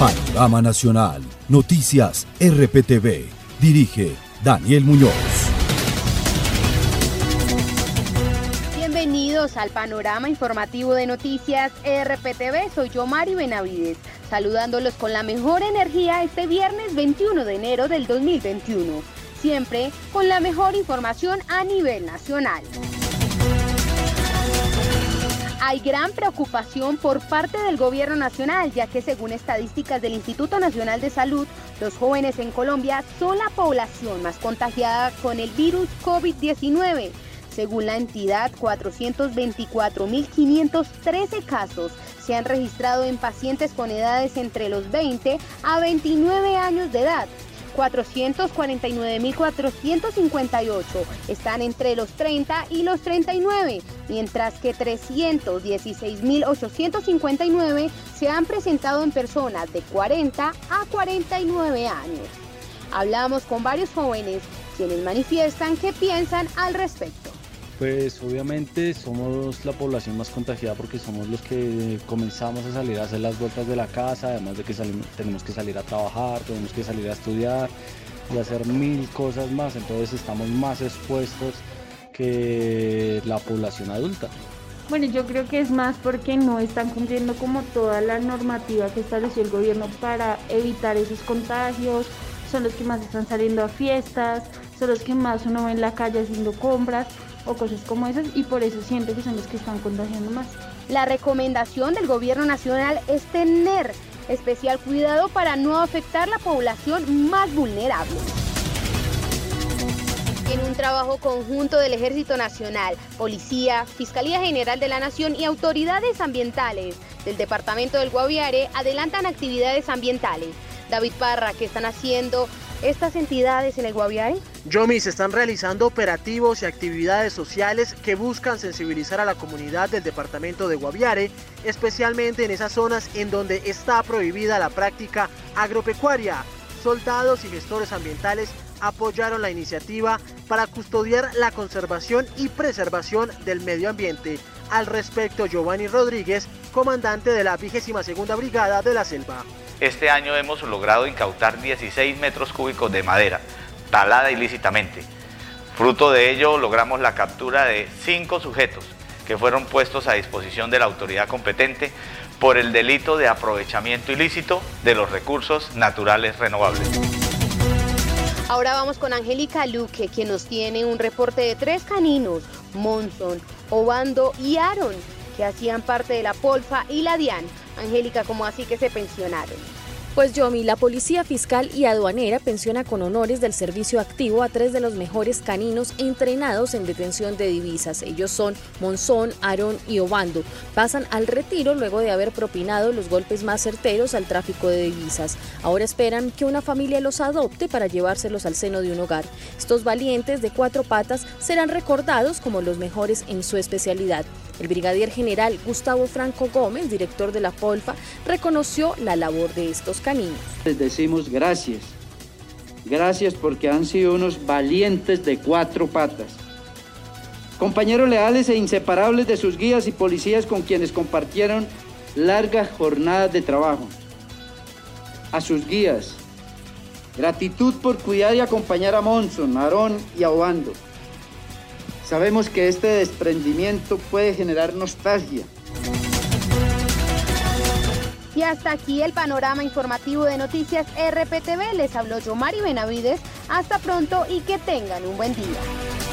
Panorama Nacional, Noticias RPTV. Dirige Daniel Muñoz. Bienvenidos al panorama informativo de noticias RPTV. Soy yo, Mari Benavides, saludándolos con la mejor energía este viernes 21 de enero del 2021. Siempre con la mejor información a nivel nacional. Hay gran preocupación por parte del gobierno nacional, ya que según estadísticas del Instituto Nacional de Salud, los jóvenes en Colombia son la población más contagiada con el virus COVID-19. Según la entidad, 424.513 casos se han registrado en pacientes con edades entre los 20 a 29 años de edad, 449.458 están entre los 30 y los 39, mientras que 316.859 se han presentado en personas de 40 a 49 años. Hablamos con varios jóvenes quienes manifiestan qué piensan al respecto. Pues obviamente somos la población más contagiada porque somos los que comenzamos a salir a hacer las vueltas de la casa, además de que tenemos que salir a trabajar, tenemos que salir a estudiar y hacer mil cosas más, entonces estamos más expuestos que la población adulta. Bueno, yo creo que es más porque no están cumpliendo como toda la normativa que estableció el gobierno para evitar esos contagios, son los que más están saliendo a fiestas, son los que más uno ve en la calle haciendo compras o cosas como esas y por eso siento que son los que están contagiando más. La recomendación del gobierno nacional es tener especial cuidado para no afectar la población más vulnerable. En un trabajo conjunto del Ejército Nacional, Policía, Fiscalía General de la Nación y autoridades ambientales del Departamento del Guaviare adelantan actividades ambientales. David Parra, ¿qué están haciendo estas entidades en el Guaviare? Yomi, se están realizando operativos y actividades sociales que buscan sensibilizar a la comunidad del departamento de Guaviare, especialmente en esas zonas en donde está prohibida la práctica agropecuaria. Soldados y gestores ambientales apoyaron la iniciativa para custodiar la conservación y preservación del medio ambiente. Al respecto, Giovanni Rodríguez, comandante de la 22 Brigada de la Selva. Este año hemos logrado incautar 16 metros cúbicos de madera, talada ilícitamente. Fruto de ello logramos la captura de cinco sujetos que fueron puestos a disposición de la autoridad competente por el delito de aprovechamiento ilícito de los recursos naturales renovables. Ahora vamos con Angélica Luque, quien nos tiene un reporte de tres caninos, Monson, Obando y Aaron, que hacían parte de la Polfa y la DIAN. Angélica, ¿cómo así que se pensionaron? Pues Yomi, la Policía Fiscal y Aduanera pensiona con honores del servicio activo a tres de los mejores caninos entrenados en detención de divisas. Ellos son Monzón, Aarón y Obando. Pasan al retiro luego de haber propinado los golpes más certeros al tráfico de divisas. Ahora esperan que una familia los adopte para llevárselos al seno de un hogar. Estos valientes de cuatro patas serán recordados como los mejores en su especialidad. El brigadier general Gustavo Franco Gómez, director de la Polfa, reconoció la labor de estos caninos. Les decimos gracias. Gracias porque han sido unos valientes de cuatro patas. Compañeros leales e inseparables de sus guías y policías con quienes compartieron largas jornadas de trabajo. A sus guías, gratitud por cuidar y acompañar a Monson, Aarón y a Obando Sabemos que este desprendimiento puede generar nostalgia. Y hasta aquí el panorama informativo de Noticias RPTV. Les habló yo, Mari Benavides. Hasta pronto y que tengan un buen día.